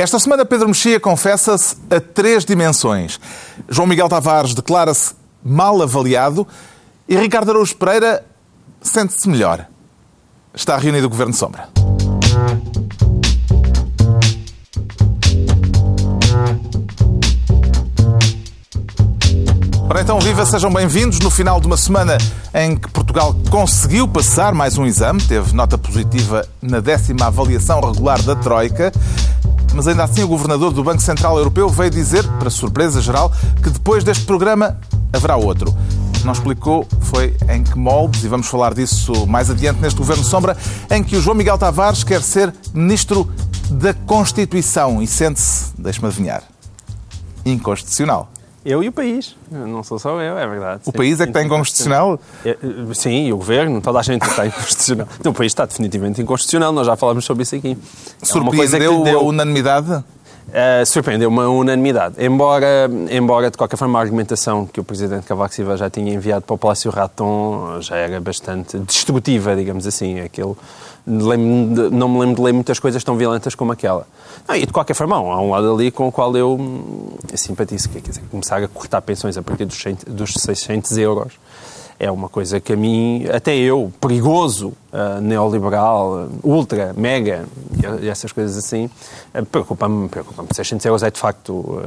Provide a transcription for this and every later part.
Esta semana, Pedro Mexia confessa-se a três dimensões. João Miguel Tavares declara-se mal avaliado e Ricardo Araújo Pereira sente-se melhor. Está reunido o Governo Sombra. Ora então, viva, sejam bem-vindos no final de uma semana em que Portugal conseguiu passar mais um exame, teve nota positiva na décima avaliação regular da Troika, mas ainda assim o governador do Banco Central Europeu veio dizer, para surpresa geral, que depois deste programa haverá outro. Não explicou foi em que moldes, e vamos falar disso mais adiante neste Governo Sombra, em que o João Miguel Tavares quer ser Ministro da Constituição e sente-se, deixe-me adivinhar, inconstitucional. Eu e o país. Não sou só eu, é verdade. O sim. país é que está inconstitucional? É, sim, e o governo, toda a gente está inconstitucional. Então, o país está definitivamente inconstitucional, nós já falamos sobre isso aqui. É Surpreendeu deu... a unanimidade? Uh, Surpreendeu uma unanimidade. Embora, embora, de qualquer forma, a argumentação que o Presidente Cavaco Silva já tinha enviado para o Palácio Raton já era bastante destrutiva, digamos assim. Aquilo, não me lembro de ler muitas coisas tão violentas como aquela. Não, e de qualquer forma, há um lado ali com o qual eu simpatizo, que é dizer, começar a cortar pensões a partir dos, dos 600 euros é uma coisa que a mim, até eu, perigoso, uh, neoliberal, uh, ultra, mega, e, essas coisas assim, uh, preocupa-me. Preocupa 600 euros é de facto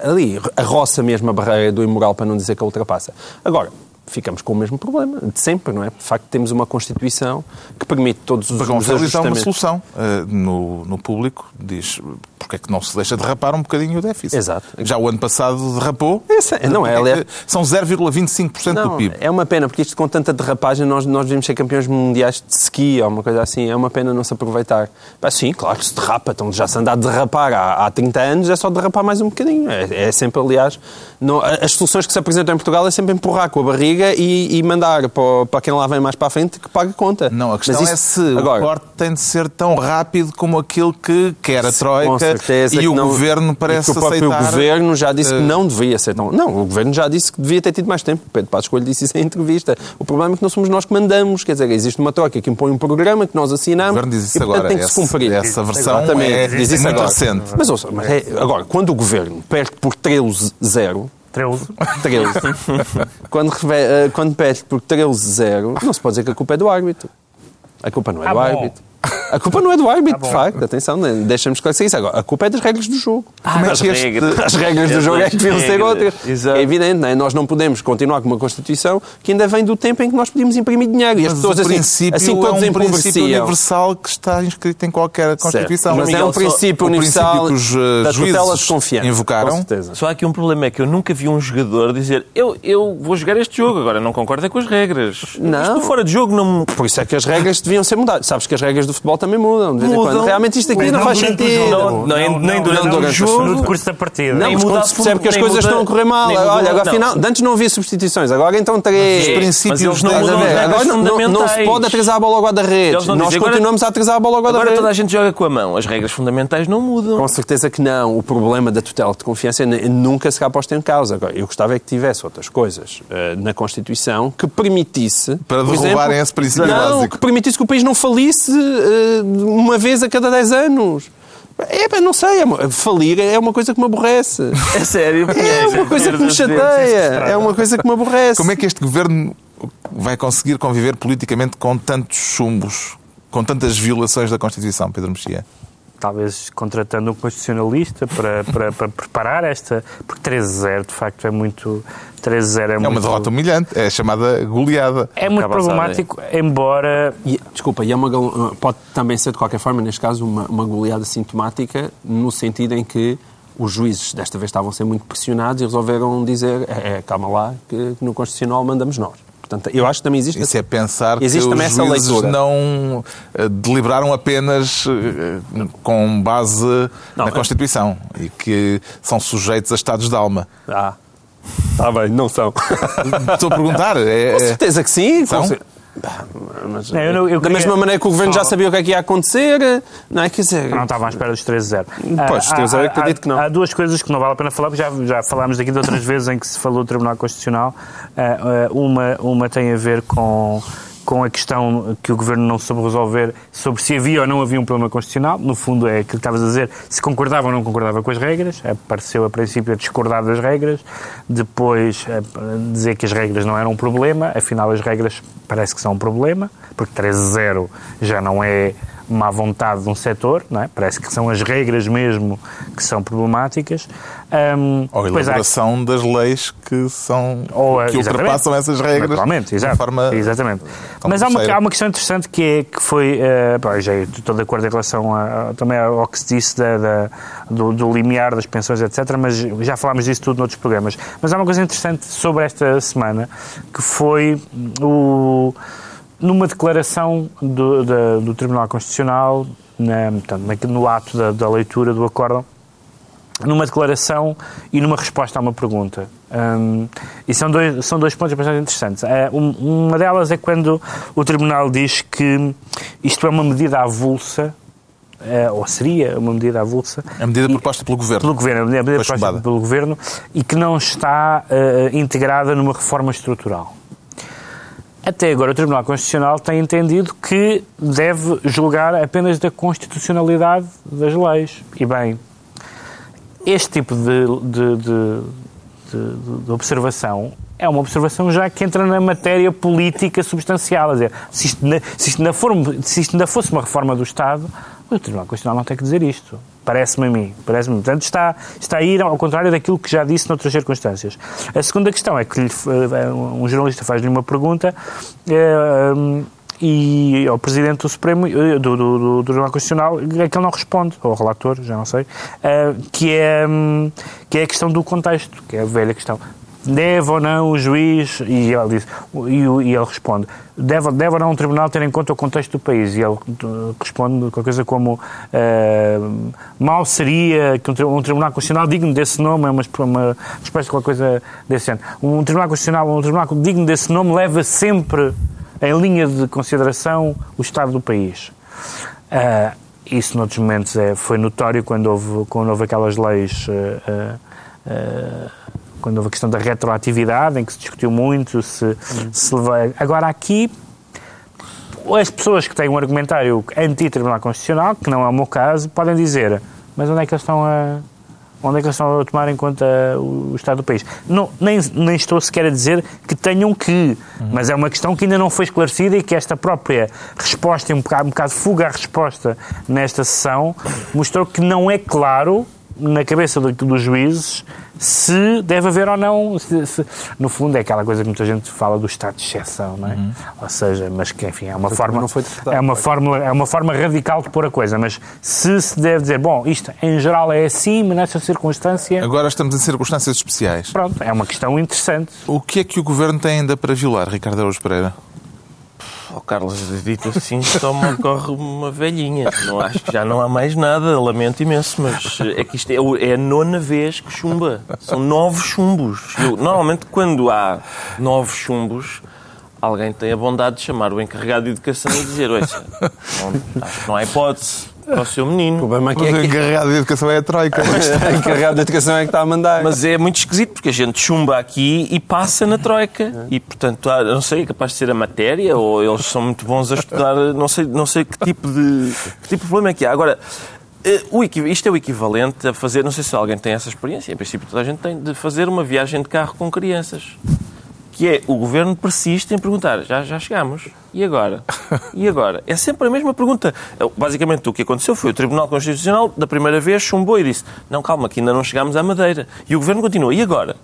ali, a roça mesmo a barreira do imoral, para não dizer que a ultrapassa. Agora, ficamos com o mesmo problema de sempre, não é? De facto, temos uma Constituição que permite todos os, os ajustamentos. há uma solução uh, no, no público, diz porque é que não se deixa derrapar um bocadinho o déficit. Exato. Já o ano passado derrapou. É, não é, aliás, São 0,25% do PIB. É uma pena, porque isto com tanta derrapagem, nós, nós devemos ser campeões mundiais de ski ou uma coisa assim, é uma pena não se aproveitar. Mas, sim, claro que se derrapa, então já se anda a derrapar há, há 30 anos, é só derrapar mais um bocadinho. É, é sempre, aliás, não, as soluções que se apresentam em Portugal é sempre empurrar com a barriga e, e mandar para, para quem lá vem mais para a frente que pague conta. Não, a questão é se agora, o corte tem de ser tão rápido como aquilo que quer a Troika e o não, governo parece aceitar... o próprio governo já disse que não devia ser tão... Não, o governo já disse que devia ter tido mais tempo. Pedro Passos Coelho disse isso em entrevista. O problema é que não somos nós que mandamos. Quer dizer, existe uma troca que impõe um programa que nós assinamos o governo diz isso e, portanto, agora. tem que se cumprir. Essa versão Exatamente. é, diz isso muito agora. recente. Mas, ouça, mas é, agora, quando o governo perde por 13-0 13. 13. quando, eh, quando perde por 13-0, não se pode dizer que a culpa é do árbitro. A culpa não é ah, do bom. árbitro. A culpa não é do árbitro, tá de facto. Atenção, né? deixa-me esclarecer isso. Agora, a culpa é das regras do jogo. Ah, Como é que as, regras, as regras do jogo é que deviam ser outras. Exato. É evidente, não é? Nós não podemos continuar com uma Constituição que ainda vem do tempo em que nós podíamos imprimir dinheiro. E as pessoas, assim, assim todos é um princípio universal que está inscrito em qualquer Constituição. Certo. Mas é um princípio universal o princípio que os, uh, da tutela de confiança. Invocaram. Só há aqui um problema, é que eu nunca vi um jogador dizer eu, eu vou jogar este jogo, agora não concordo é com as regras. Não. Isto fora de jogo não... Por isso é que as regras deviam ser mudadas. Sabes que as regras do futebol também mudam quando. Realmente isto aqui não, faz sentido. Não, não, nem durante, o jogo, no curso da partida. Não, mas quando se percebe que as coisas estão a correr mal. Olha, agora afinal, antes não havia substituições, agora então três. Os princípios não Agora não se pode atrasar a bola ao guarda-redes. Nós continuamos a atrasar a bola ao guarda-redes. Agora toda a gente joga com a mão. As regras fundamentais não mudam. Com certeza que não. O problema da tutela de confiança nunca será posto em causa. Agora, eu gostava é que tivesse outras coisas uh, na Constituição que permitisse... Para derrubarem esse princípio não, básico. que permitisse que o país não falisse uma vez a cada 10 anos. É, não sei, é, falir é uma coisa que me aborrece. É sério? É uma coisa que me chateia. É uma coisa que me aborrece. Como é que este governo vai conseguir conviver politicamente com tantos chumbos, com tantas violações da Constituição, Pedro Mexia? Talvez contratando um constitucionalista para, para, para preparar esta, porque 13-0 de facto é muito. 13-0 é, é muito... uma derrota humilhante, é chamada goleada. É muito problemático, embora. E, desculpa, e é uma, pode também ser de qualquer forma, neste caso, uma, uma goleada sintomática, no sentido em que os juízes desta vez estavam a ser muito pressionados e resolveram dizer: é, é calma lá, que no Constitucional mandamos nós. Portanto, eu acho que também existe... Isso é pensar existe que os juízes não uh, deliberaram apenas uh, com base não, na Constituição e que são sujeitos a estados de alma. Ah, está bem, não são. Estou a perguntar. É, com certeza que sim. São? Mas, não, eu, eu da mesma maneira que o governo já sabia o que é que ia acontecer, não é? Quer dizer. Não estava à espera dos 13-0. Pois, 13-0 acredito que não. Há duas coisas que não vale a pena falar, já, já falámos daqui de outras vezes em que se falou do Tribunal Constitucional. Uh, uma, uma tem a ver com com a questão que o Governo não soube resolver sobre se havia ou não havia um problema constitucional. No fundo, é aquilo que estavas a dizer, se concordava ou não concordava com as regras. Apareceu, a princípio, a discordar das regras. Depois, dizer que as regras não eram um problema. Afinal, as regras parece que são um problema, porque 13-0 já não é má vontade de um setor, não é? parece que são as regras mesmo que são problemáticas. Um, ou a elaboração há... das leis que, são, ou, que ultrapassam essas regras. Naturalmente, exato, forma, exatamente. Mas há uma, há uma questão interessante que, é, que foi, uh, pá, já estou de acordo em relação a, também ao que se disse da, da, do, do limiar das pensões, etc., mas já falámos disso tudo noutros programas. Mas há uma coisa interessante sobre esta semana, que foi o numa declaração do, do, do Tribunal Constitucional, na, portanto, no ato da, da, leitura do acórdão, numa declaração e numa resposta a uma pergunta. Um, e são dois, são dois pontos bastante interessantes. É, uma delas é quando o Tribunal diz que isto é uma medida avulsa Uh, ou seria uma medida avulsa. A medida proposta pelo Governo. Pelo Governo, a medida, proposta chumbada. pelo Governo e que não está uh, integrada numa reforma estrutural. Até agora, o Tribunal Constitucional tem entendido que deve julgar apenas da constitucionalidade das leis. E bem, este tipo de, de, de, de observação é uma observação já que entra na matéria política substancial. Dizer, se, isto, for, se isto ainda fosse uma reforma do Estado, o Tribunal Constitucional não tem que dizer isto. Parece-me a mim. Parece-me. Portanto, está, está a ir ao contrário daquilo que já disse noutras circunstâncias. A segunda questão é que lhe, eh, um jornalista faz-lhe uma pergunta é, e ao Presidente do Supremo, do, do, do, do Tribunal Constitucional, é que ele não responde, ou ao relator, já não sei, que, é, que é a questão do contexto, que é a velha questão deve ou não o juiz, e ele, diz, e, ele responde, deve, deve ou não um tribunal ter em conta o contexto do país? E ele responde qualquer coisa como, uh, mal seria que um, um, tribunal constitucional digno desse nome, é uma, uma a qualquer coisa desse género. Um tribunal constitucional, um tribunal digno desse nome leva sempre em linha de consideração o estado do país. Uh, isso, noutros momentos, é, foi notório quando houve, quando houve aquelas leis uh, quando houve a questão da retroatividade, em que se discutiu muito se, se Agora, aqui, as pessoas que têm um argumentário anti-Tribunal Constitucional, que não é o meu caso, podem dizer, mas onde é que eles estão a. Onde é que eles estão a tomar em conta o, Estado do país? Não, nem, nem estou sequer a dizer que tenham que, uhum. mas é uma questão que ainda não foi esclarecida e que esta própria resposta, um bocado, um bocado fuga à resposta nesta sessão, mostrou que não é claro na cabeça dos juízes se deve haver ou não. Se, se, no fundo, é aquela coisa que muita gente fala do estado de exceção, não é? Uhum. Ou seja, mas que, enfim, é uma, forma, é, uma fórmula, é uma forma radical de pôr a coisa. Mas se se deve dizer, bom, isto em geral é assim, mas nesta circunstância. Agora estamos em circunstâncias especiais. Pronto, é uma questão interessante. O que é que o governo tem ainda para violar, Ricardo Araújo Pereira? Oh, Carlos, dito assim, só me ocorre uma velhinha. Não acho que já não há mais nada, lamento imenso, mas é que isto é, é a nona vez que chumba. São nove chumbos. Eu, normalmente, quando há nove chumbos, alguém tem a bondade de chamar o encarregado de educação e dizer: não, acho que não há hipótese para o seu menino. O problema é que, é que... o encarregado de educação é a Troika. o encarregado de educação é que está a mandar. Mas é muito esquisito, porque a gente chumba aqui e passa na Troika. E, portanto, não sei, é capaz de ser a matéria, ou eles são muito bons a estudar, não sei, não sei que, tipo de, que tipo de problema é que há. Agora, eh, isto é o equivalente a fazer, não sei se alguém tem essa experiência, em princípio toda a gente tem, de fazer uma viagem de carro com crianças que é o governo persiste em perguntar, já, já chegamos, e agora? E agora? É sempre a mesma pergunta. Basicamente, o que aconteceu foi o Tribunal Constitucional, da primeira vez, chumbou e disse, não, calma, que ainda não chegámos à Madeira. E o governo continua, e agora?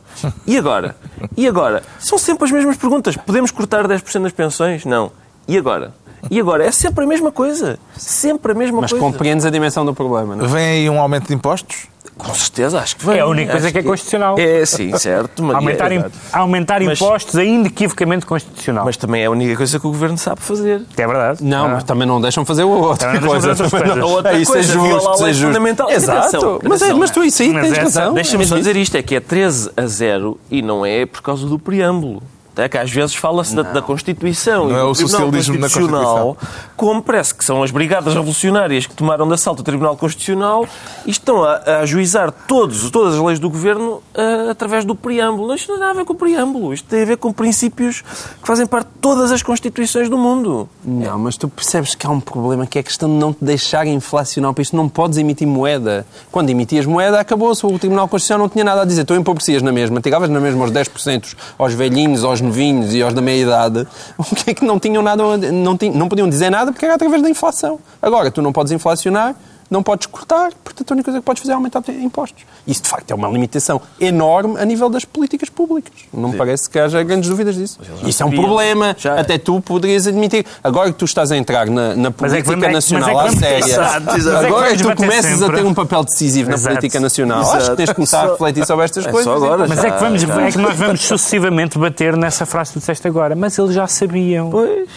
E agora? E agora? São sempre as mesmas perguntas. Podemos cortar 10% das pensões? Não. E agora? E agora? É sempre a mesma coisa. Sempre a mesma Mas coisa. Mas compreendes a dimensão do problema, não é? Vem aí um aumento de impostos? Com certeza, acho que vem. É a única coisa que é constitucional. É, sim, certo. Mas aumentar, é, aumentar mas, impostos é inequivocamente constitucional. Mas também é a única coisa que o Governo sabe fazer. É verdade. Não, ah. mas também não deixam fazer outra também coisa. Outra coisa. Não, outra é, isso coisa, é justo, é justo. Fundamental. Exato. Mas, é, mas tu isso aí mas tens razão. Deixa-me só dizer isto, é que é 13 a 0 e não é por causa do preâmbulo. É que às vezes fala-se da, da, Constituição não e é do o socialismo na Constituição. como parece que são as brigadas revolucionárias que tomaram de assalto o Tribunal Constitucional e estão a, a ajuizar todos, todas as leis do Governo uh, através do preâmbulo. Isto não tem nada a ver com o preâmbulo. Isto tem a ver com princípios que fazem parte de todas as Constituições do mundo. Não, mas tu percebes que há um problema que é a questão de não te deixar inflacionar para isto. Não podes emitir moeda. Quando emitias moeda, acabou-se. O Tribunal Constitucional não tinha nada a dizer. Tu empobrecias na mesma, tiravas na mesma aos 10% aos velhinhos, aos novinhos e aos da meia-idade, que é que não tinham nada, não, tinham, não podiam dizer nada porque era através da inflação. Agora, tu não podes inflacionar, não podes cortar, portanto a única coisa que podes fazer é aumentar impostos. Isso, de facto, é uma limitação enorme a nível das políticas públicas. Não me parece que haja grandes dúvidas disso. Isso é um problema. Já... Até tu poderias admitir. Agora que tu estás a entrar na, na política é que, nacional à séria, exato, exato. agora que tu começas sempre. a ter um papel decisivo na exato. política nacional, exato. acho que tens de começar a refletir sobre estas é coisas. Agora, mas já, é, que vamos, é que nós vamos sucessivamente bater nessa frase que tu disseste agora. Mas eles já sabiam. Pois.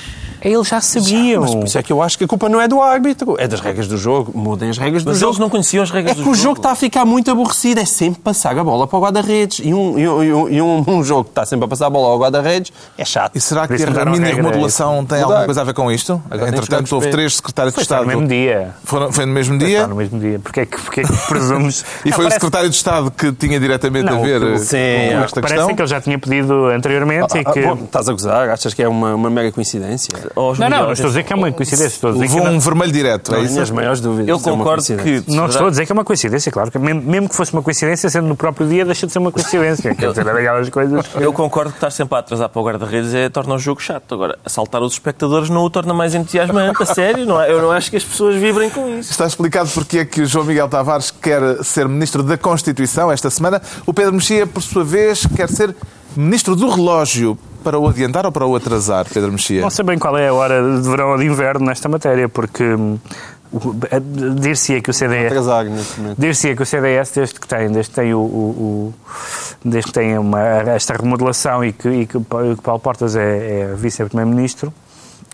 Eles já sabiam. Mas por isso é que eu acho que a culpa não é do árbitro, é das regras do jogo. Mudem as regras do mas jogo. eles não conheciam as regras é do jogo. É que o jogo está a ficar muito aborrecido. É sempre passar a bola para o guarda-redes. E, um, e, um, e um, um, jogo que está sempre a passar a bola ao guarda-redes é chato. E será que a mini remodelação tem alguma coisa a ver com isto? Agora Entretanto, houve três secretários de Estado. Foi no mesmo dia. Foram, foi no mesmo dia? Foi no mesmo dia. Porquê é que, porque é que presumes... e foi não, o secretário de Estado que tinha diretamente não, a ver sim, com esta parece questão? que ele já tinha pedido anteriormente ah, e que... Bom, estás a gozar? Achas que é uma, uma mega coincidência? Não, não, estou a dizer que é uma coincidência. Estou a dizer Levou um vermelho direto, é isso? as maiores dúvidas. Eu concordo que... Não estou a dizer que é uma coincidência, claro. Que mesmo que fosse uma coincidência, sendo no próprio dia, deixa de ser uma coincidência. Quer dizer, aquelas coisas... Eu concordo que estar sempre a atrasar para o guarda-redes é, torna o jogo chato. Agora, assaltar os espectadores não o torna mais entusiasmante, a sério. Não é? Eu não acho que as pessoas vibrem com isso. Está explicado porque é que o João Miguel Tavares quer ser Ministro da Constituição esta semana. O Pedro Mexia, por sua vez, quer ser Ministro do Relógio para o adiantar ou para o atrasar, Pedro Mexia? Não sei bem qual é a hora de verão ou de inverno nesta matéria, porque hum, dir-se-ia que o CDS dir-se que o CDS desde que tem desde que tem o, o, o desde que tem uma, esta remodelação e que, e que, que Paulo Portas é, é vice-primeiro-ministro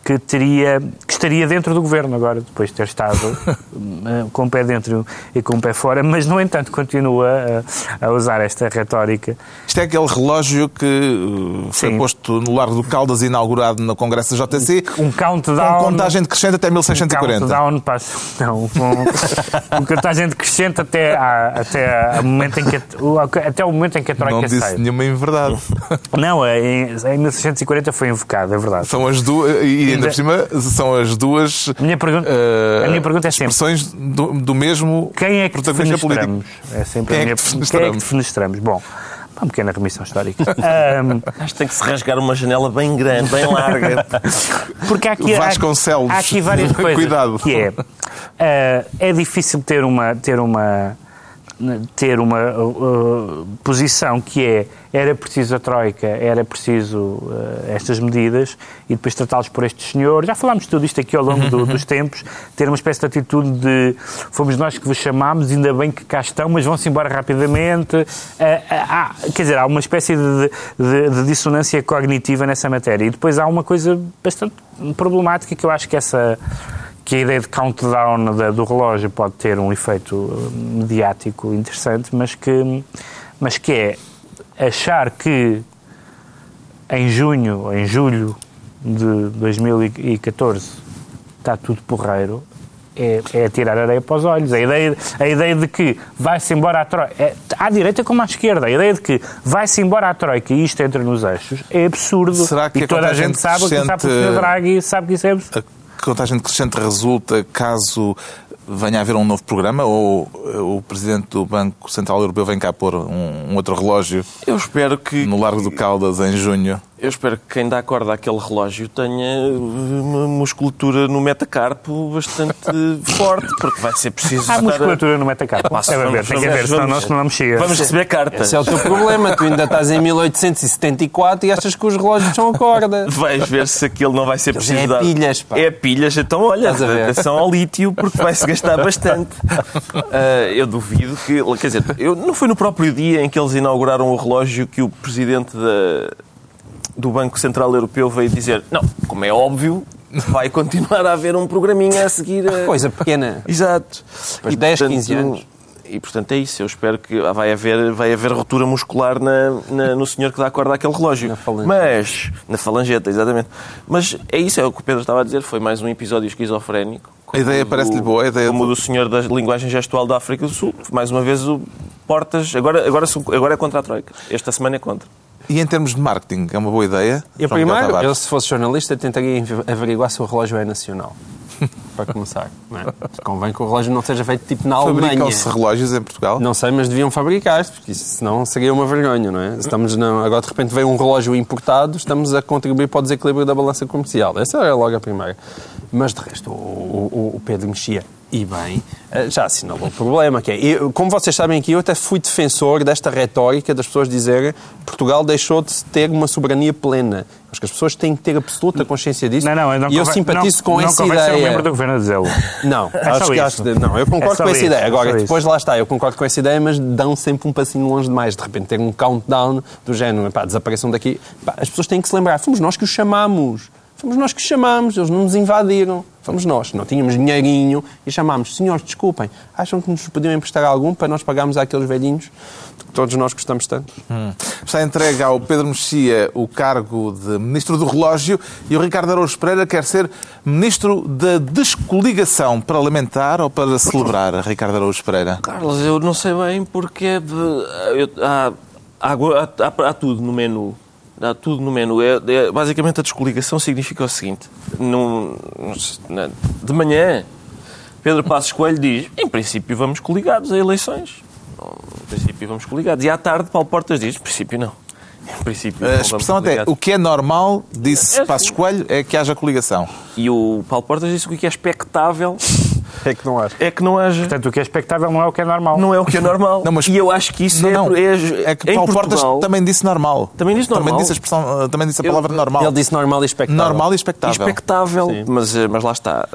que, teria, que estaria dentro do governo agora, depois de ter estado eh, com o pé dentro e com o pé fora, mas, no entanto, continua a, a usar esta retórica. Isto é aquele relógio que uh, foi Sim. posto no Largo do Caldas, inaugurado no Congresso da JC. Um countdown. Com contagem decrescente até 1640. Um countdown para, não, um, um contagem decrescente até, a, até, a momento em que, até o momento em que a Troika Não disse sai. nenhuma em verdade. Não, em, em 1640 foi invocado, é verdade. São as duas. E ainda por cima são as duas a minha pergunta, uh, a minha pergunta é sempre, expressões do, do mesmo quem é que defenestramos? É sempre quem a minha, é que quem é que defenestramos? Bom, uma pequena remissão histórica. um, Acho que tem que se rasgar uma janela bem grande, bem larga. Porque há aqui, há, há aqui várias coisas. Cuidado. Que é, uh, é difícil ter uma, ter uma ter uma uh, posição que é era preciso a Troika, era preciso uh, estas medidas e depois tratá-los por estes senhores. Já falámos tudo isto aqui ao longo do, dos tempos, ter uma espécie de atitude de fomos nós que vos chamámos, ainda bem que cá estão, mas vão-se embora rapidamente. Uh, há, quer dizer, há uma espécie de, de, de dissonância cognitiva nessa matéria. E depois há uma coisa bastante problemática que eu acho que essa que a ideia de countdown da, do relógio pode ter um efeito uh, mediático interessante, mas que, mas que é achar que em junho ou em julho de 2014 está tudo porreiro é, é tirar areia para os olhos. A ideia, a ideia de que vai-se embora a Troika, é, à direita como à esquerda, a ideia de que vai-se embora a Troika e isto entra nos eixos é absurdo. Será que e toda a gente sabe, que sabe o Sr. Draghi sabe que isso é absurdo contagem decrescente resulta caso venha a haver um novo programa ou eh, o Presidente do Banco Central Europeu vem cá pôr um, um outro relógio? Eu espero que... No Largo do Caldas, em junho. Eu espero que quem dá corda àquele relógio tenha uma musculatura no metacarpo bastante forte, porque vai ser preciso. Há musculatura a... no metacarpo. É, Deve haver, tem que haver, senão nós não mexia. Vamos receber cartas. Esse é o teu problema. Tu ainda estás em 1874 e achas que os relógios são a corda. Vais ver se aquilo não vai ser preciso. É dar... pilhas, pá. É pilhas, então olha, atenção ao lítio, porque vai-se gastar bastante. Uh, eu duvido que. Quer dizer, eu, não foi no próprio dia em que eles inauguraram o relógio que o presidente da do Banco Central Europeu veio dizer: não, como é óbvio, vai continuar a haver um programinha a seguir. A... Coisa pequena. Exato. Depois e, 10, portanto, 15 anos. e, portanto, é isso. Eu espero que vai haver, vai haver ruptura muscular na, na, no senhor que dá corda àquele relógio. Na falangeta. Mas, na falangeta, exatamente. Mas é isso, é o que o Pedro estava a dizer. Foi mais um episódio esquizofrénico. A ideia parece-lhe boa, a ideia Como do- do senhor da linguagem gestual da África do Sul. Mais uma vez, o Portas. Agora, agora, agora é contra a Troika. Esta semana é contra. E em termos de marketing, é uma boa ideia? Eu João primeiro, eu se fosse jornalista, tentaria averiguar se o relógio é nacional. Para começar. Não é? Convém que o relógio não seja feito tipo na Alemanha. Fabricam-se relógios em Portugal? Não sei, mas deviam fabricar, porque isso, senão seria uma vergonha, não é? Estamos na- agora de repente vem um relógio importado, estamos a contribuir para o desequilíbrio da balança comercial. Essa era logo a primeira. Mas de resto, o, o- o Pedro mexia e bem, eh, já assinalou o problema, que é, eu- como vocês sabem aqui, eu até fui defensor desta retórica das pessoas dizerem Portugal deixou de ter uma soberania plena. Acho que as pessoas têm que ter absoluta consciência disso. Não, não, não e eu simpatizo não, com não essa convém ser um ideia. membro do governo a dizê-lo. Não, É acho que acho que- não, eu concordo É com essa isso, ideia. é Agora, isso. depois lá está, eu concordo com essa ideia, mas dão sempre um passinho longe demais. De repente ter um countdown do género, pá, desapareçam daqui. Pá, as pessoas têm que se lembrar, fomos nós que os chamámos. Fomos nós que os chamámos, eles não nos invadiram. Fomos nós, não tínhamos dinheirinho e chamámos, senhores, desculpem, acham que nos podiam emprestar algum para nós pagarmos àqueles velhinhos que todos nós gostamos tanto? Está entregue ao Pedro Mexia o cargo de Ministro do Relógio e o Ricardo Araújo Pereira quer ser Ministro da Descoligação parlamentar ou para celebrar, Ricardo Araújo Pereira? Carlos, eu não sei bem porque é há, há, há- há tudo no menu. Há tudo no menu. É, é- basicamente, a descoligação significa o seguinte: num- na- de manhã, Pedro Passos Coelho diz: em princípio, vamos coligados a eleições. Em princípio, vamos coligados. E à tarde, Paulo Portas diz: em princípio, não. Em princípio, A expressão até, o que é normal, disse É, Passos sim. Coelho, é que haja coligação. E o Paulo Portas disse o que é expectável É que não acho. é que não haja. Portanto, o que é expectável não é o que é normal. Não é o que é normal. Não, mas- E eu acho que isso Não, é, não, é, é que em Paulo Portugal, Portas também disse normal. Também disse normal? Também disse a, expressão, também disse a Eu- palavra normal. Ele disse normal e expectável. Normal e expectável. expectável, Sim. mas, eh, mas lá está.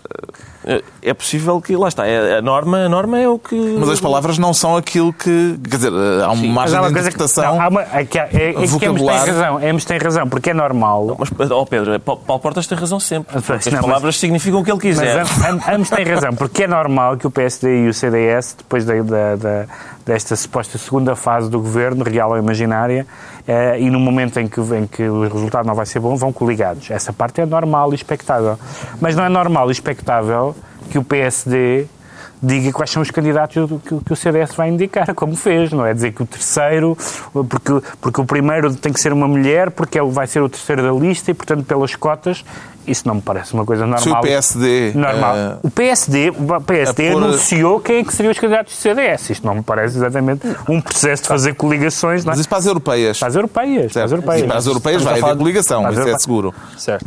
Eh, É possível que, lá está, é- a norma, a norma é o que... Mas as palavras não são aquilo que. Quer dizer, há uma Mas margem há de uma que, interpretação. não, há uma, é que, é, é, é que Emes tem razão, Emes tem razão, porque é normal. Mas, ó Pedro, é, Paulo Portas tem razão sempre. Mas, Porque as não, mas- palavras significam o que ele Mas quiser. am- ambos têm razão, porque é normal que o PSD e o CDS, depois da, da- da- desta suposta segunda fase do governo, real ou imaginária, eh, e no momento em que, em que o resultado não vai ser bom, vão coligados. Essa parte é normal e expectável. Mas não é normal e expectável que o PSD diga quais são os candidatos que, o CDS vai indicar, como fez, não é? Dizer que o terceiro, porque, porque o primeiro tem que ser uma mulher, porque ele vai ser o terceiro da lista e, portanto, pelas cotas, isso não me parece uma coisa normal. Se o PSD. Normal. eh, O PSD, o PSD a pôr- anunciou quem é que seriam os candidatos do CDS. Isto não me parece exatamente um processo de fazer coligações não é? mas isso para as europeias. para as europeias. Para as europeias. E para as europeias vai haver coligação, isso é seguro. Certo.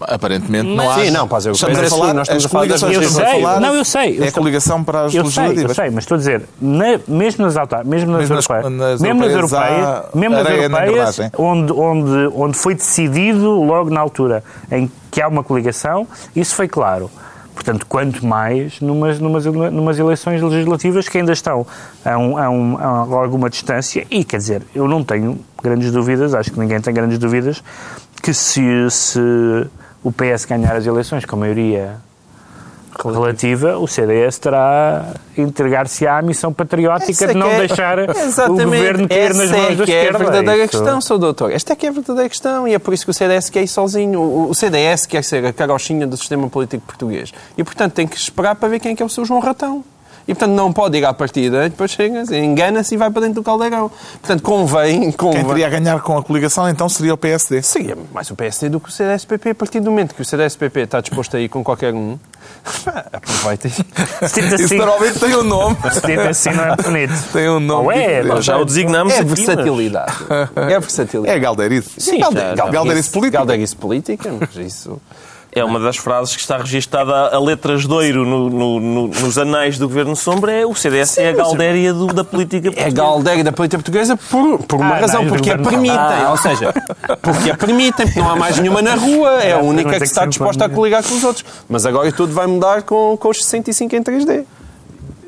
Aparentemente não há. Sim, não, as europeias Estamos a falar, nós estamos a falar das Eu estamos a sei, falar não, eu sei. Eu É sei. coligação para as Eu sei, eu legislativas. sei, mas estou a dizer, na- mesmo nas autar, mesmo nas Mesmo nas- europeias, nas mesmo nas europeias mesmo nas na europeias engrenagem. onde, onde, onde foi decidido logo na altura em que há uma coligação, isso foi claro. Portanto, quanto mais numas, numas, numas eleições legislativas que ainda estão a, um, a, um, a alguma distância, e quer dizer, eu não tenho grandes dúvidas, acho que ninguém tem grandes dúvidas, que se, se o PS ganhar as eleições com maioria relativa, o CDS terá entregar-se à missão patriótica Essa de não é- deixar o governo cair nas Essa mãos é da que é a esquerda. verdadeira questão, Sr. Doutor. Esta é que é a verdadeira questão e é por isso que o CDS quer ir sozinho. O- O CDS quer ser a carochinha do sistema político português. E, portanto, tem que esperar para ver quem é que é o seu João Ratão. E, portanto, não pode ir à partida, depois chega, engana-se e vai para dentro do caldeirão. Portanto, convém... Quem convém teria a ganhar com a coligação então seria o PSD. Seria mais o PSD do que o CDS-PP. A partir do momento que o CDS-PP está disposto a ir com qualquer um, e... Dito Isso assim, normalmente tem um nome. se dito assim não é bonito. Tem um nome. Ou é, nós Já o designamos É versatilidade. É versatilidade. É galdeirice. Sim, já- Galderice política. Galderice política, mas isso... É uma das frases que está registada a letras de ouro no- no- no- nos anais do Governo Sombra. É o CDS é a galdéria do- da política É portuguesa. galdéria da política portuguesa por, por uma Ah, razão, não, porque a permitem. Ah. Ou seja, porque a permitem, porque não há mais nenhuma na rua, é a única é que está disposta a coligar com os outros. Mas agora tudo vai mudar com, com os 65 em 3D.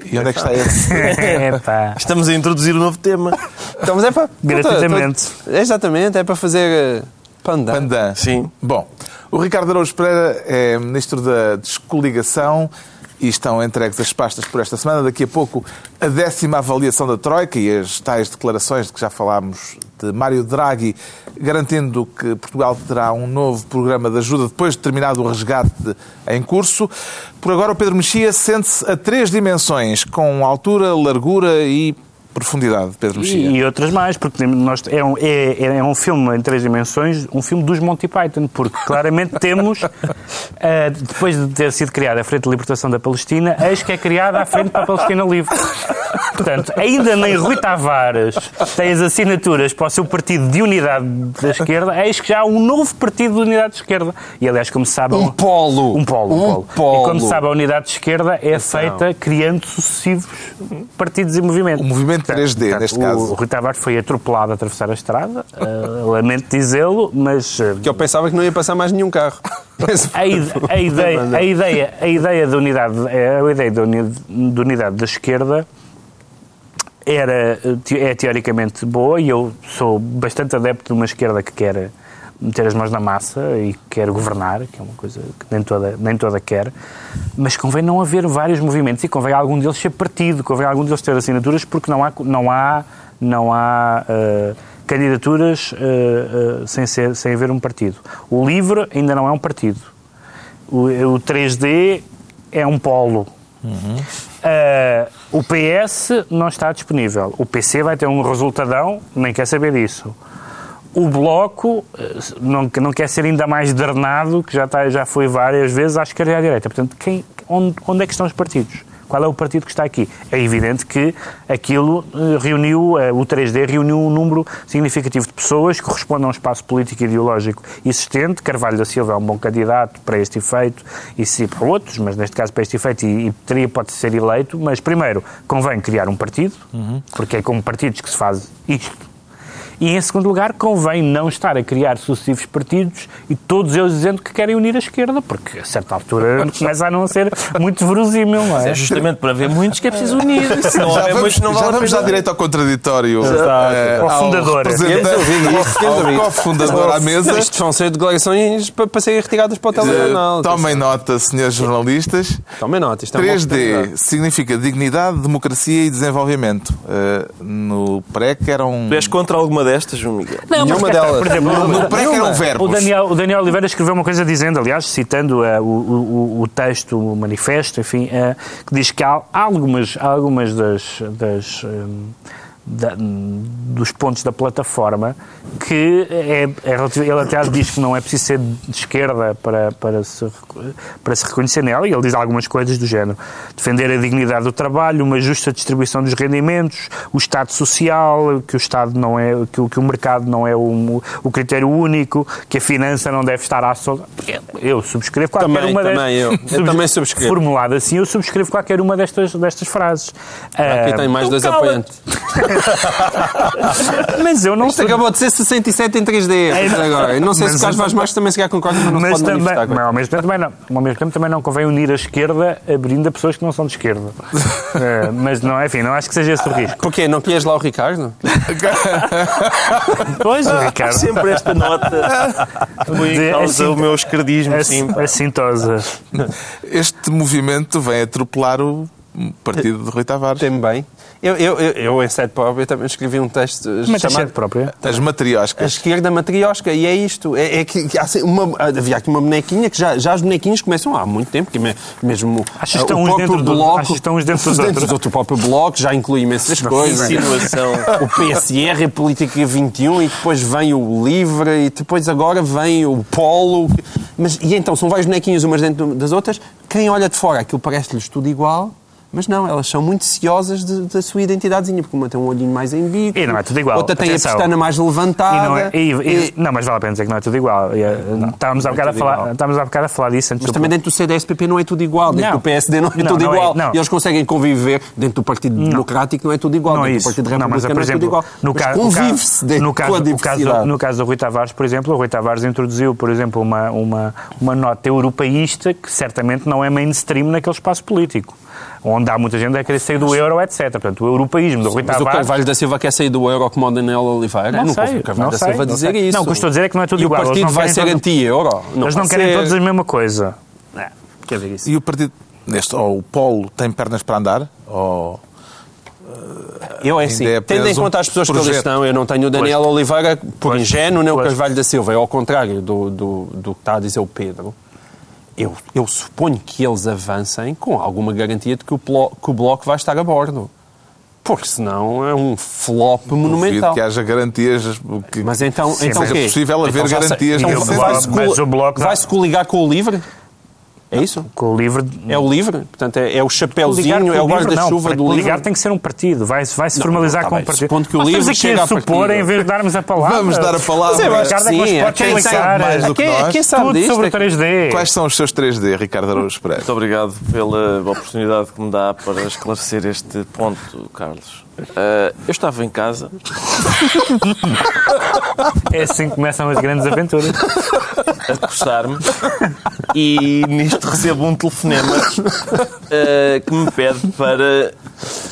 E onde é que está esse? É pá. Estamos a introduzir um novo tema. Então, mas é para. Gratuitamente. Exatamente, é para fazer. eh, Pandan. Pandan. Sim. Bom, o Ricardo Araújo Pereira é Ministro da Descoligação e estão entregues as pastas por esta semana. Daqui a pouco a décima avaliação da Troika e as tais declarações de que já falámos de Mário Draghi, garantindo que Portugal terá um novo programa de ajuda depois de terminado o resgate em curso. Por agora, o Pedro Mexia sente-se a três dimensões, com altura, largura e profundidade, Pedro Mexia. E, e outras mais, porque nós, é, um, é, é um filme em três dimensões, um filme dos Monty Python, porque claramente temos, uh, depois de ter sido criada a Frente de Libertação da Palestina, eis que é criada a Frente para a Palestina Livre. Portanto, ainda nem Rui Tavares tem as assinaturas para o seu partido de unidade da esquerda, eis que já há um novo partido de unidade de esquerda. E aliás, como se sabe... Um polo! Um polo. Um, polo. polo. E como se sabe, a unidade de esquerda é feita criando sucessivos partidos e movimentos. O movimento 3D, Portanto, neste caso. O Rui Tavares foi atropelado a atravessar a estrada, uh, lamento dizê-lo, mas... Uh, que eu pensava que não ia passar mais nenhum carro. a, ide a, ideia, a, ideia, a ideia da unidade, a ideia da unidade da esquerda era, é teoricamente boa e eu sou bastante adepto de uma esquerda que quer meter as mãos na massa e quer governar, que é uma coisa que nem toda, nem toda quer, mas convém não haver vários movimentos e convém algum deles ser partido, convém algum deles ter assinaturas porque não há, não há, não há uh, candidaturas uh, uh, sem, ser, sem haver um partido. O LIVRE ainda não é um partido. O, o 3D é um polo. Uhum. O PS não está disponível. O PC vai ter um resultadão, nem quer saber disso. O Bloco eh, não, não quer ser ainda mais drenado, que já, está, já foi várias vezes à esquerda e à direita. Portanto, quem, onde, onde é que estão os partidos? Qual é o partido que está aqui? É evidente que aquilo eh, reuniu, o 3D reuniu um número significativo de pessoas que correspondem a um espaço político e ideológico existente. Carvalho da Silva é um bom candidato para este efeito e se para outros, mas neste caso para este efeito e, e teria, pode ser eleito. Mas primeiro, convém criar um partido, uhum. porque é com partidos que se faz isto e, em segundo lugar, convém não estar a criar sucessivos partidos e todos eles dizendo que querem unir a esquerda, porque a certa altura começa a não ser muito verosímil, não é? É justamente para haver muitos que é preciso unir. Se não já vamos, não vale já vamos dar direito ao contraditório. Exato. É, ao fundador. Ao fundador à mesa. Isto vão ser declarações para, para serem retiradas para o telejornal. Tomem nota, senhores jornalistas. Tomem nota. Isto é 3D significa dignidade, democracia e desenvolvimento. Uh, no PREC eram... Tu és contra alguma destas, João Miguel? Não, Nenhuma mas, delas. Por exemplo, no, no PREC eram verbos. O Daniel, o Daniel Oliveira escreveu uma coisa dizendo, aliás, citando uh, o, o, o, texto, o manifesto, enfim, uh, que diz que há algumas, algumas das... das um, da, dos pontos da plataforma que é, é ele até diz que não é preciso ser de esquerda para, para, se, para se reconhecer nela e ele diz algumas coisas do género defender a dignidade do trabalho, uma justa distribuição dos rendimentos, o Estado social, que o Estado não é, que, o, que o mercado não é o, o critério único, que a finança não deve estar à solta. Eu subscrevo qualquer também, uma também, eu. eu também subscrevo. Formulado assim, eu subscrevo qualquer uma destas, destas frases. Aqui uh, tem mais dois apoiantes. mas eu não Isto sei. acabou de ser 67 em 3D é, agora. Não sei mas se o Carlos Vaz mais também se calhar concorda, mas não mas pode também, mas ao mesmo tempo também não. Ao mesmo tempo também não convém unir a esquerda abrindo a pessoas que não são de esquerda. é, mas não, enfim, não acho que seja esse o risco. Porquê? Não queres lá o Ricardo? pois, o Ricardo. Sempre esta nota foi em causa o meu esquerdismo. Assintosa. Este movimento vem atropelar o partido de Rui Tavares. Também. Eu, eu, eu, eu, em sede própria, também escrevi um texto Mas chamado... própria? As matrioscas. A esquerda matriosca, e é isto. É, é que, há uma, havia aqui uma bonequinha que já, já as bonequinhas começam há muito tempo, que mesmo Achas o estão próprio dentro bloco... Do, estão uns dentro dos outros. outros. O próprio bloco já inclui imensas coisas. Insinuação. O PSR, a Política 21, e depois vem o Livre, e depois agora vem o Polo. Mas, e então, são várias bonequinhas umas dentro das outras. Quem olha de fora, aquilo parece-lhes tudo igual mas não, elas são muito ciosas da sua identidadezinha, porque uma tem um olhinho mais em bico. E não é tudo igual. Outra tem Atenção. a pestana mais levantada. E não, é, e, e, não, mas vale a pena dizer que não é tudo igual. Não, estávamos, há é bocado a falar, estávamos há bocado a falar disso. Antes mas também dentro do CDS-PP não é tudo igual. Dentro não. do PSD não é não, tudo é- igual. É, e eles conseguem conviver. Dentro do Partido Democrático não é tudo igual. Não dentro é do Partido Republicano não, mas, por exemplo, é tudo igual. No caso, convive-se dentro no caso, o caso, no caso do Rui Tavares, por exemplo, o Rui Tavares introduziu, por exemplo, uma, uma, uma nota europeísta que certamente não é mainstream naquele espaço político onde há muita gente a querer sair do euro, etc. Portanto, o europeísmo do Rui Tavares... Mas o Carvalho da Silva quer sair do euro como o Daniel Oliveira? Não, não sei, o Carvalho da sei, Silva dizer isso. Não, o que estou a dizer é que não é tudo e igual. o partido vai ser anti-euro. Eles não querem todos a mesma coisa. É, quer ver isso. E o partido neste, ou o Polo tem pernas para andar, ou eu é assim, é tendo em conta as pessoas que ali estão, eu não tenho o Daniel pois, Oliveira por pois, ingênuo, nem o Carvalho da Silva, é ao contrário do, do, do que está a dizer o Pedro. Eu, eu suponho que eles avancem com alguma garantia de que o, que o Bloco vai estar a bordo. Porque senão é um flop Duvido monumental. que haja garantias. Que mas então, então seja possível haver então, garantias. Então, vai-se vai vai coligar com o LIVRE? É isso? Com o livre. É o livre, portanto, é, é o chapéuzinho, é o guarda-chuva do livre. ligar tem que ser um partido, vai, vai se formalizar não, tá com um partido. Supondo que o livre aqui chega a supor em vez de darmos a palavra. Vamos dar a palavra. Mas eu acho que sim, é quem sabe mais do que nós. Quem sabe Tudo sobre o 3D. Quais são os seus 3D, Ricardo Araújo Pereira? Muito obrigado pela oportunidade que me dá para esclarecer este ponto, Carlos. Uh, eu estava em casa. É assim que começam as grandes aventuras. A coçar-me. E nisto recebo um telefonema uh, que me pede para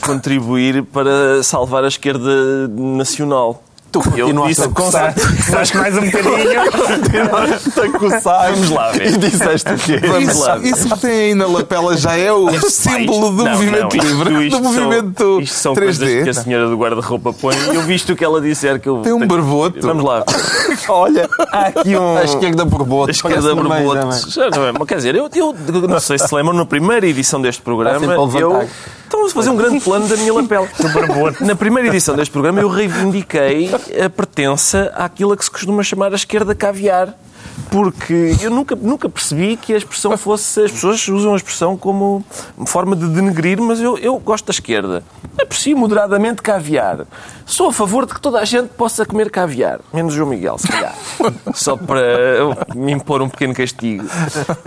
contribuir para salvar a esquerda nacional. Tu eu disse a coçar. Acho que mais um bocadinho. a coçar. Vamos lá ver. E disseste o quê? Vamos lá ver. Isso que tem aí na lapela já é o símbolo do não, movimento não, isto, livre, isto do movimento são, isto são 3D. coisas que a senhora do guarda-roupa põe eu visto o que ela disser que eu... Tem um barboto. Vamos lá. Olha, há aqui um... A esquerda barboto. A esquerda barboto. Já não é, mas quer dizer, eu, eu não sei se lembram, na primeira edição deste programa, eu... Então vamos fazer um grande plano da minha lapela. Na primeira edição deste programa eu reivindiquei a pertença àquilo que se costuma chamar a esquerda caviar porque eu nunca, nunca percebi que a expressão fosse. As pessoas usam a expressão como forma de denegrir, mas eu, eu gosto da esquerda. Aprecio moderadamente caviar. Sou a favor de que toda a gente possa comer caviar, menos o João Miguel, se calhar. Só para me impor um pequeno castigo.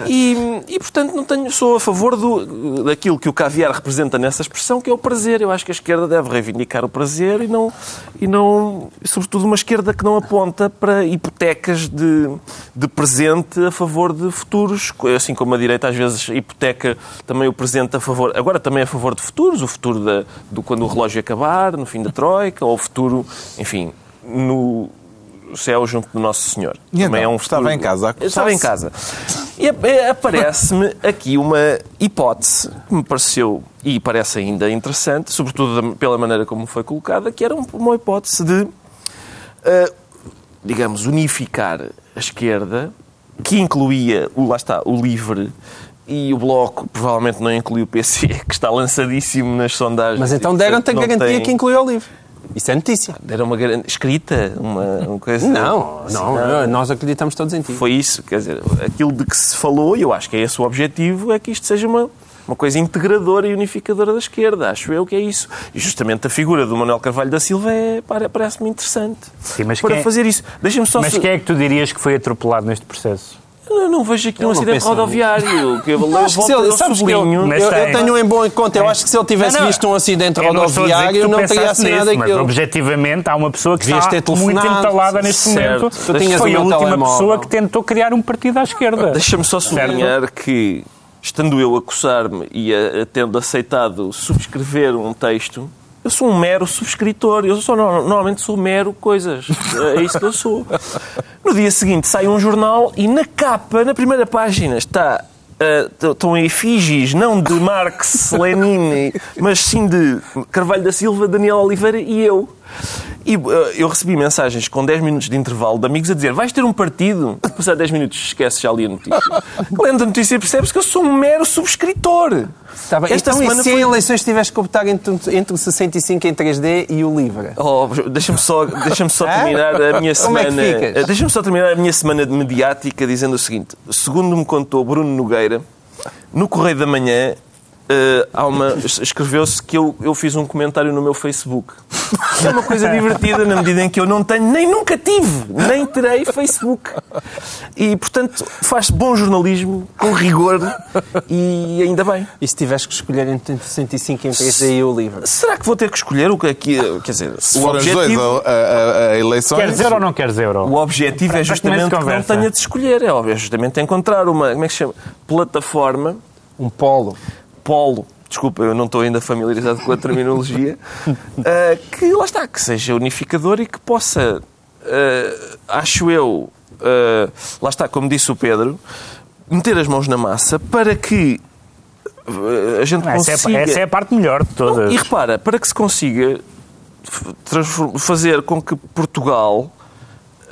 E, e portanto, não tenho, sou a favor do, daquilo que o caviar representa nessa expressão, que é o prazer. Eu acho que a esquerda deve reivindicar o prazer e não, e não sobretudo, uma esquerda que não aponta para hipotecas de, de presente a favor de futuros, assim como a direita às vezes hipoteca também o presente a favor, agora também a favor de futuros, o futuro da, do quando o relógio acabar, no fim da Troika, ou o futuro, enfim, no céu junto do Nosso Senhor. E também então, é um futuro... estava em casa. Estava em casa. E aparece-me aqui uma hipótese que me pareceu, e parece ainda interessante, sobretudo pela maneira como foi colocada, que era uma hipótese de, uh, digamos, unificar a esquerda, que incluía, o, lá está, o LIVRE e o Bloco provavelmente não inclui o PC, que está lançadíssimo nas sondagens. Mas então deram-te a garantia tem... que inclui o LIVRE. Isso é notícia. Deram uma garantia escrita, uma, uma coisa. Não, não, não, nós acreditamos todos em ti. Foi isso, quer dizer, aquilo de que se falou, e eu acho que é esse o objetivo, é que isto seja uma, uma coisa integradora e unificadora da esquerda. Acho eu que é isso. E justamente a figura do Manuel Carvalho da Silva é, parece-me interessante Sim, mas para é... fazer isso. Deixa-me só. Mas quem é que tu dirias que foi atropelado neste processo? Eu não vejo aqui um acidente rodoviário. Que eu, acho que se ele, sabes que eu, eu, eu, tenho em bom conta. Eu acho que se ele tivesse não, visto um acidente rodoviário, não, não teria assinado aquilo. Mas, objetivamente, há uma pessoa que está muito entalada neste certo. momento. Tu foi a última telemóvel. pessoa que tentou criar um partido à esquerda. Deixa-me só sublinhar certo? que estando eu a coçar-me e a, a, tendo aceitado subscrever um texto, eu sou um mero subscritor. Eu sou, normalmente sou mero coisas. É isso que eu sou. No dia seguinte sai um jornal e na capa, na primeira página, está Uh, estão efígies, não de Marx, Lenin, mas sim de Carvalho da Silva, Daniel Oliveira e eu. E uh, eu recebi mensagens com 10 minutos de intervalo de amigos a dizer vais ter um partido? Passar 10 minutos esquece já ali a notícia. Lendo a notícia percebes que eu sou um mero subscritor. Tá bem. Esta então, e se foi... em eleições tivesse que optar entre, entre o 65 em 3D e o Livre? Oh, deixa-me só, deixa só terminar a minha semana... Como é Deixa-me só terminar a minha semana mediática dizendo o seguinte. Segundo me contou Bruno Nogueira, no Correio da Manhã uh, escreveu-se que eu, eu fiz um comentário no meu Facebook. É uma coisa divertida na medida em que eu não tenho, nem nunca tive, nem terei Facebook. E, portanto, faz bom jornalismo, com rigor, e ainda bem. E se tiveres que escolher entre 105 empresas e o livro? Será que vou ter que escolher o que aqui, quer dizer, se o objetivo... a, a, a eleições... Queres euro ou não queres euro? O objetivo é justamente que não tenha de escolher, é justamente encontrar uma, como é que se chama, plataforma... Um polo polo, desculpa, eu não estou ainda familiarizado com a terminologia, uh, que lá está, que seja unificador e que possa, uh, acho eu, uh, lá está, como disse o Pedro, meter as mãos na massa para que a gente Essa é, consiga... essa é a parte melhor de todas. E repara, para que se consiga fazer com que Portugal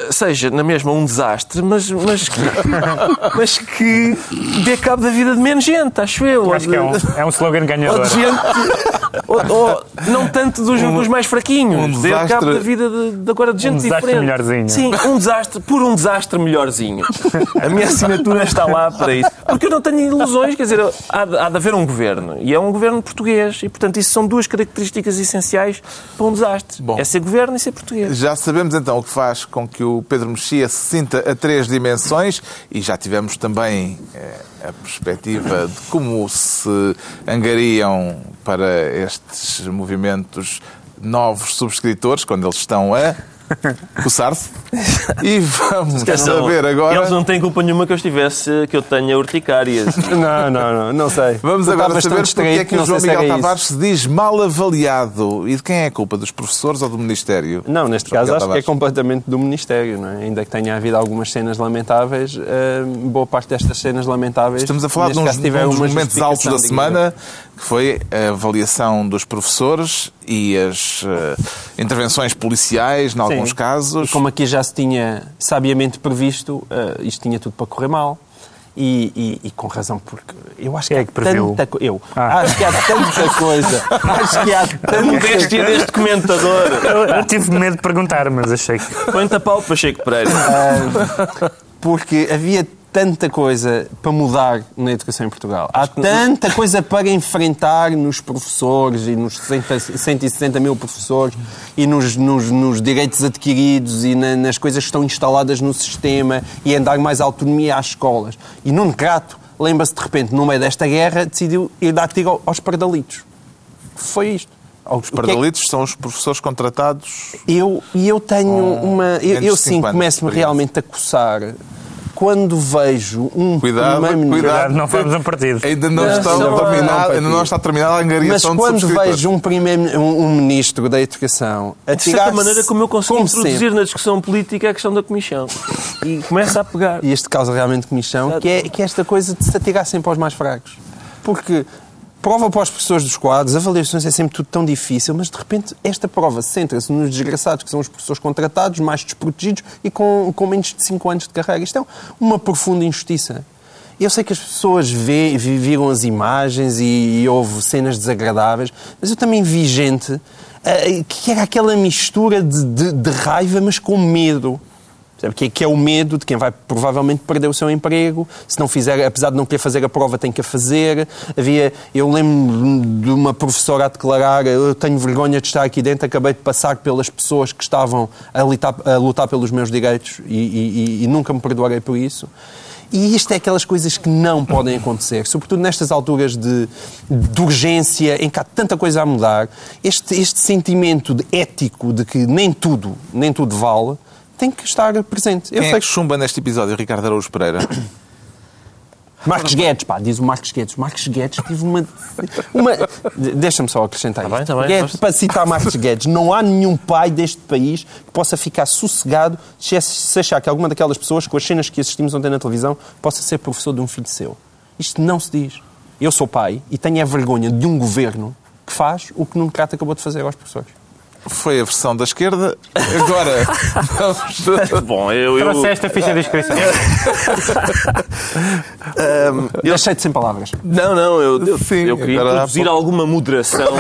seja na mesma um desastre, mas, mas, que, mas que dê cabo da vida de menos gente, acho eu. ou Acho que é um, é um slogan ou ganhador. de gente. ou, ou não tanto dos, dos mais fraquinhos, um dê cabo desastre- da vida de, de agora de gente desastre diferente. melhorzinho. Sim, um desastre, por um desastre melhorzinho. A minha assinatura está lá para isso. Porque eu não tenho ilusões, quer dizer, há de, há de haver um governo. E é um governo português. E, portanto, isso são duas características essenciais para um desastre. Bom. É ser governo e ser português. Já sabemos então o que faz com que o Pedro Mexia se sinta a três dimensões e já tivemos também eh, a perspectiva de como se angariam para estes movimentos novos subscritores quando eles estão a coçar-se. E vamos Esqueçam, saber agora. Eles não têm culpa nenhuma que eu estivesse, que eu tenha urticárias. Não, não, não, não sei. Vamos Eu agora saber porque é que o João se Miguel isso. Tavares se diz mal avaliado. E de quem é a culpa? Dos professores ou do Ministério? Não, neste João caso Miguel acho que é Tavares. completamente do Ministério, não é? Ainda que tenha havido algumas cenas lamentáveis, eh, boa parte destas cenas lamentáveis. Estamos a falar de uns, caso, um dos momentos altos da semana, foi a avaliação dos professores e as eh, intervenções policiais, em alguns Sim. casos. E como aqui já se tinha sabiamente previsto, eh, isto tinha tudo para correr mal. E, e- e com razão, porque eu acho que, é que previu? tanta coisa. Eu Ah. acho que há tanta coisa. acho que há tanta modéstia deste comentador. Eu, eu tive medo de perguntar, mas achei que. Põe-te a pau, Pacheco Pereira. Porque havia tanta coisa para mudar na educação em Portugal. Há tanta coisa para enfrentar nos professores e nos 60 160 mil professores e nos, nos- nos direitos adquiridos e na- nas coisas que estão instaladas no sistema e em dar mais autonomia às escolas. E Nuno Crato, lembra-se de repente, no meio desta guerra, decidiu ir dar tiro ao- aos pardalitos. Foi isto. Os pardalitos são os professores contratados. Eu, e eu tenho uma. Eu, eu sim começo-me realmente a coçar quando vejo um Cuidado, primeiro-ministro. cuidado. Não fomos um partido. Ainda não, Não, está, não, terminada, não, ainda não está terminada a Mas angariação de quando vejo um, primeiro, um, um ministro da Educação a De certa tirar maneira, como eu consigo como introduzir sempre, na discussão política a questão da comissão. E começa a pegar. e este causa realmente comissão, que é, que é esta coisa de se atirar sempre aos mais fracos. Porque prova para os professores dos quadros, avaliações é sempre tudo tão difícil, mas de repente esta prova centra-se nos desgraçados, que são os professores contratados, mais desprotegidos e com, com menos de 5 anos de carreira. Isto é uma profunda injustiça. Eu sei que as pessoas vê, vi- viram as imagens e, e houve cenas desagradáveis, mas eu também vi gente eh, que era aquela mistura de, de- de raiva, mas com medo. Que, é- que é o medo de quem vai provavelmente perder o seu emprego, se não fizer, apesar de não querer fazer a prova, tem que a fazer. Havia, eu lembro de uma professora a declarar: Eu tenho vergonha de estar aqui dentro, acabei de passar pelas pessoas que estavam a lutar, a lutar pelos meus direitos e, e- e- e nunca me perdoarei por isso. E isto é aquelas coisas que não podem acontecer, sobretudo nestas alturas de, de urgência, em que há tanta coisa a mudar. Este, este sentimento de ético de que nem tudo, nem tudo vale, tem que estar presente. Eu Quem é sei que chumba neste episódio? Ricardo Araújo Pereira. Marcos Guedes, pá, diz o Marcos Guedes. Marcos Guedes tive uma. uma... de- Deixa-me só acrescentar Tá bem, tá bem, Guedes, para citar Marcos Guedes, não há nenhum pai deste país que possa ficar sossegado se se achar que alguma daquelas pessoas, com as cenas que assistimos ontem na televisão, possa ser professor de um filho seu. Isto não se diz. Eu sou pai e tenho a vergonha de um governo que faz o que Nuno Crato acabou de fazer aos professores. Foi a versão da esquerda. Agora, vamos... Bom, eu. eu Trouxeste a ficha de inscrição. Eu Deixei-te sem palavras. não, não, eu, eu, Sim, eu queria agora alguma moderação.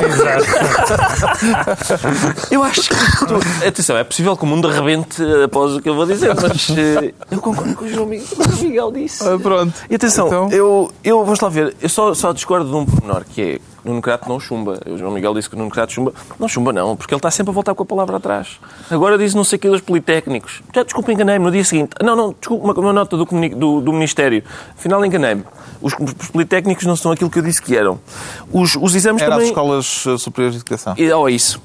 eu acho que isto. Atenção, é possível que o mundo arrebente após o que eu vou dizer, mas eh, eu concordo com o João Miguel, com o João Miguel disse. Ah, pronto. E atenção, Então- eu, eu vamos lá ver, eu só, só discordo de um pormenor, que é que Nuno Crato não chumba. O João Miguel disse que o Nuno Crato chumba. Não chumba, não, porque ele está sempre a voltar com a palavra atrás. Agora diz não sei o que dos politécnicos. Já, desculpa, enganei-me no dia seguinte. Não, não, desculpa, uma, uma nota do, do, do Ministério. Afinal, enganei-me. Os, os politécnicos não são aquilo que eu disse que eram. Os, os exames Era as também. escolas eh, superiores de educação. Ou isso.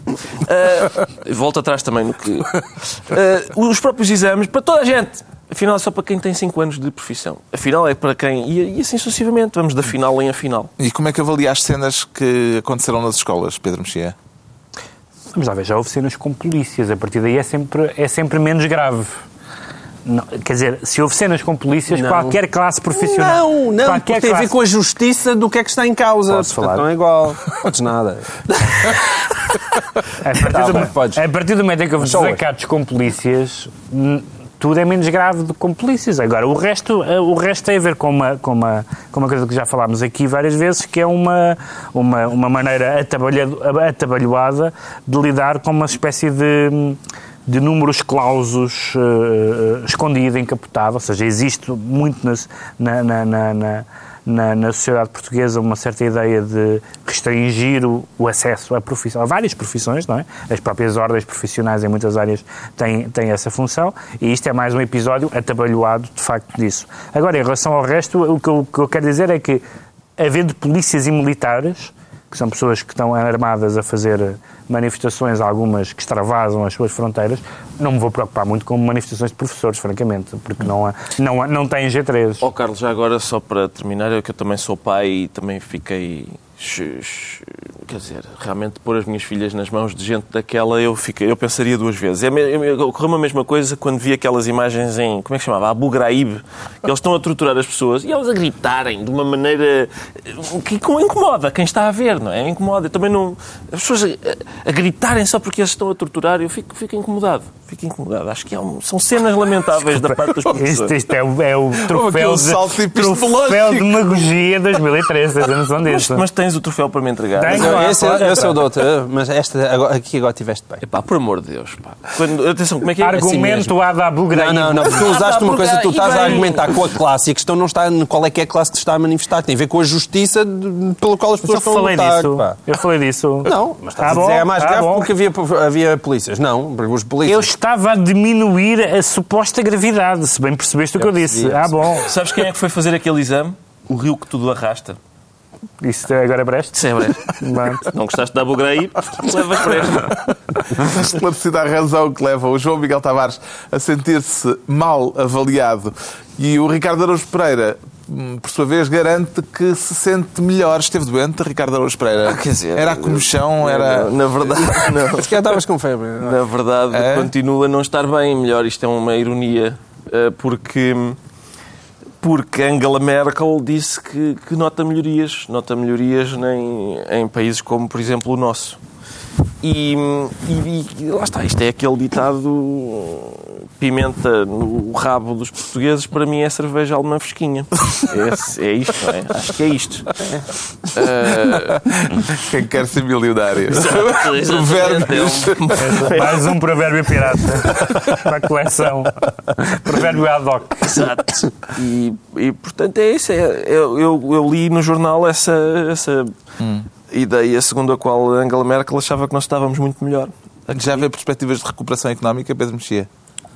Ah, volto atrás também no que. Ah, os próprios exames, para toda a gente. Afinal, é só para quem tem 5 anos de profissão. Afinal, é para quem. E, e assim sucessivamente. Vamos da final em a final. E como é que avalia as cenas que aconteceram nas escolas, Pedro Mexia? Vamos lá ver, já houve cenas com polícias. A partir daí é sempre, é sempre menos grave. Não, quer dizer, se houve cenas com polícias, não. qualquer classe profissional. Não, não, qualquer tem classe... a ver com a justiça do que é que está em causa. Posso falar? Não é igual. Podes nada. a, partir tá, do, podes. a partir do momento em que houve desacatos com polícias, tudo é menos grave do que com polícias. Agora, o resto, eh, o resto tem a ver com uma, com, uma, com uma coisa que já falámos aqui várias vezes, que é uma, uma, uma maneira atabalhoada de lidar com uma espécie de de números clausos uh, escondido, encapotado, ou seja, existe muito na, na, na, na, na sociedade portuguesa uma certa ideia de restringir o, o acesso a, profissão, a várias profissões, não é? As próprias ordens profissionais em muitas áreas têm, têm essa função e isto é mais um episódio atabalhoado, de facto, disso. Agora, em relação ao resto, o que eu, o que eu quero dizer é que, havendo polícias e militares, que são pessoas que estão armadas a fazer manifestações, algumas que extravasam as suas fronteiras, não me vou preocupar muito com manifestações de professores, francamente, porque não, não, não têm G3. Ó oh, Carlos, já agora, só para terminar, eu que eu também sou pai e também fiquei quer dizer, realmente pôr as minhas filhas nas mãos de gente daquela, eu, fiquei, eu pensaria duas vezes. É, ocorreu a mesma coisa quando vi aquelas imagens em, como é que chamava? Abu Ghraib, que eles estão a torturar as pessoas e eles a gritarem de uma maneira que incomoda quem está a ver, não é? Incomoda. Eu também não... As pessoas a, gritarem só porque eles estão a torturar, eu fico, fico incomodado. Fico incomodado. Acho que é um, são cenas lamentáveis da parte das pessoas. Isto, isto é, o, é o troféu, de, troféu de demagogia 2013, tens a noção disso. Mas, mas tens o troféu para me entregar. Tem, mas, claro, esse, claro, esse é o doutor, mas esta, agora, aqui agora tiveste bem. Epá, por amor de Deus. Pá. Quando, atenção, como é que é? Argumento assim a da Bugra. Não, não, não, tu usaste uma coisa, tu estás a argumentar com a classe e a questão não está qual é que é a classe que se está a manifestar, tem a ver com a justiça pela qual as pessoas estão a lutar. Disso. Pá. Eu falei disso. Não, mas estás ah, a dizer é mais ah, grave porque havia, havia polícias. Não, os polícias... Estava a diminuir a suposta gravidade, se bem percebeste o que eu disse. Ah, bom. Sabes quem é que foi fazer aquele exame? O rio que tudo arrasta. Isso é agora é Brest? Sim, é Brest. Não gostaste da Bugrei? Levas Brest. Esclarecida a razão que leva o João Miguel Tavares a sentir-se mal avaliado e o Ricardo Araújo Pereira por sua vez, garante que se sente melhor. Esteve doente, Ricardo Araújo Pereira? Ah, quer dizer, era a comichão, era... Na verdade, não. Se calhar estavas com febre. Na verdade, é? continua a não estar bem. Melhor, isto é uma ironia, eh, porque porque Angela Merkel disse que, que nota melhorias, nota melhorias em, em países como, por exemplo, o nosso. E, e, e, lá está, isto é aquele ditado pimenta no rabo dos portugueses, para mim é cerveja alemã fresquinha. É, é isto, não é? Acho que é isto. Uh... Quem quer ser milionário? Provérbios. É Mais um provérbio pirata para a coleção. Provérbio ad hoc. Exato. E, e portanto é isso. É, eu, eu, eu, li no jornal essa, essa hum ideia segundo a qual Angela Merkel achava que nós estávamos muito melhor. Já vê perspectivas de recuperação económica, Pedro Mexia?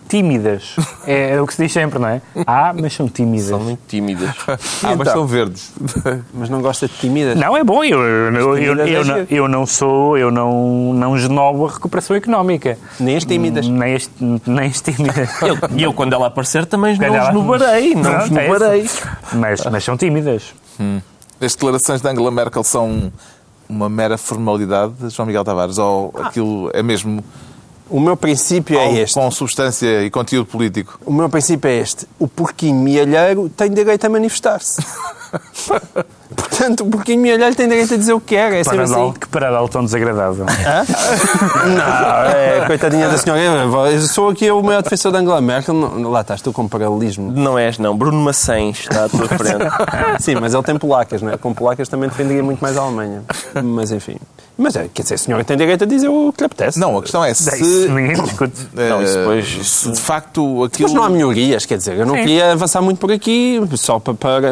Tímidas. É, é, o que se diz sempre, não é? Ah, mas são tímidas. São muito tímidas. ah, então, mas são verdes. mas não gosta de tímidas? Não, é bom. Eu, eu, eu, eu, não, eu não sou, eu não, não genovo a recuperação económica. Nem as tímidas. Nem as, nem as tímidas. E eu, quando ela aparecer, também não ela... esnobarei. Não Pronto, esnobarei. É mas, mas são tímidas. Hum. As declarações de Angela Merkel são uma mera formalidade, João Miguel Tavares? Ou ah. aquilo é mesmo. O meu princípio é este. Com substância e conteúdo político. O meu princípio é este. O porquinho mielheiro tem direito a manifestar-se. Portanto, o porquinho mielheiro tem direito a dizer o que quer. É paradal, assim. Que paradal tão desagradável. Hã? não, é, coitadinha da senhora. Eu sou aqui o maior defensor da Angela Merkel. Lá estás tu com paralelismo. Não és, não. Bruno Maçães está à tua frente. Sim, mas ele tem polacas, não é? Com polacas também defenderia muito mais a Alemanha. Mas enfim. Mas, é, quer dizer, a senhora tem direito a dizer o que lhe apetece. Não, a questão é se... Ninguém discute. Não, isso depois, se de facto aquilo... Mas não há melhorias, quer dizer, eu não Sim. queria avançar muito por aqui, só para... para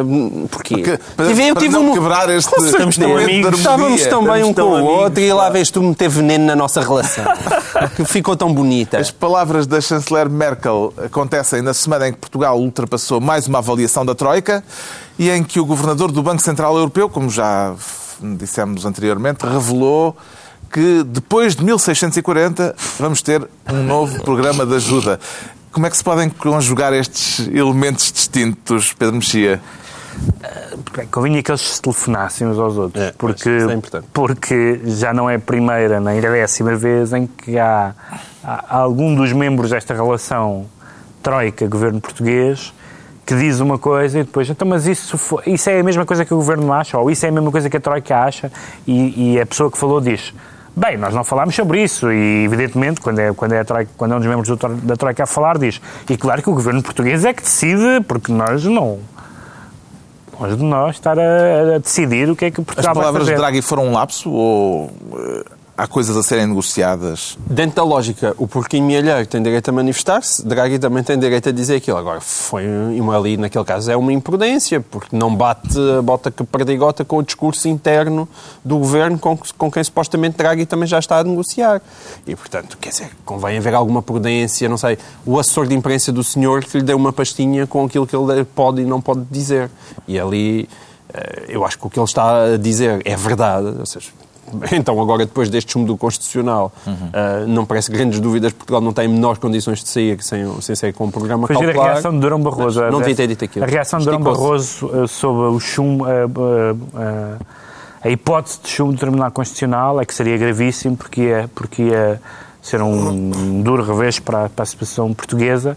porquê? Porque, para, tive, para não um... quebrar este... Estamos tão amigos. Estávamos tão bem um com o outro e lá vês tu meter veneno na nossa relação. que ficou tão bonita. As palavras da chanceler Merkel acontecem na semana em que Portugal ultrapassou mais uma avaliação da Troika e em que o governador do Banco Central Europeu, como já dissemos anteriormente, revelou que depois de 1640 vamos ter um novo programa de ajuda. Como é que se podem conjugar estes elementos distintos, Pedro Mexia? Convinha que eles se telefonassem uns aos outros, é, porque, é porque já não é a primeira nem a décima vez em que há, há algum dos membros desta relação Troika, governo português, que diz uma coisa e depois, então, mas isso, foi, isso é a mesma coisa que o governo acha, ou isso é a mesma coisa que a Troika acha, e, e a pessoa que falou diz. Bem, nós não falámos sobre isso e, evidentemente, quando é, quando é, troika, quando é um dos membros do, da Troika a falar, diz. E claro que o governo português é que decide, porque nós não. Longe de nós estar a, a, decidir o que é que Portugal As palavras de Draghi foram um lapso ou eh, há coisas a serem negociadas. Dentro da lógica, o porquinho mielheiro tem direito a manifestar-se, Draghi também tem direito a dizer aquilo. Agora, foi uma ali, naquele caso, é uma imprudência, porque não bate a bota que perdigota com o discurso interno do governo com, com quem supostamente Draghi também já está a negociar. E, portanto, quer dizer, convém haver alguma prudência, não sei, o assessor de imprensa do senhor que lhe deu uma pastinha com aquilo que ele pode e não pode dizer. E ali, eh, eu acho que o que ele está a dizer é verdade, ou seja, Então, agora, depois deste chumbo do Constitucional, uhum. uh, não parece grandes dúvidas, Portugal não tem menores condições de sair sem, sem sair com um programa Foi calcular. a reação de Durão Barroso. Não, não devia ter dito aquilo. A reação de Durão Barroso uh, sobre o chumbo... Uh, a hipótese de chumbo do Tribunal Constitucional é que seria gravíssimo, porque ia, porque ia ser um duro revés para, para a situação portuguesa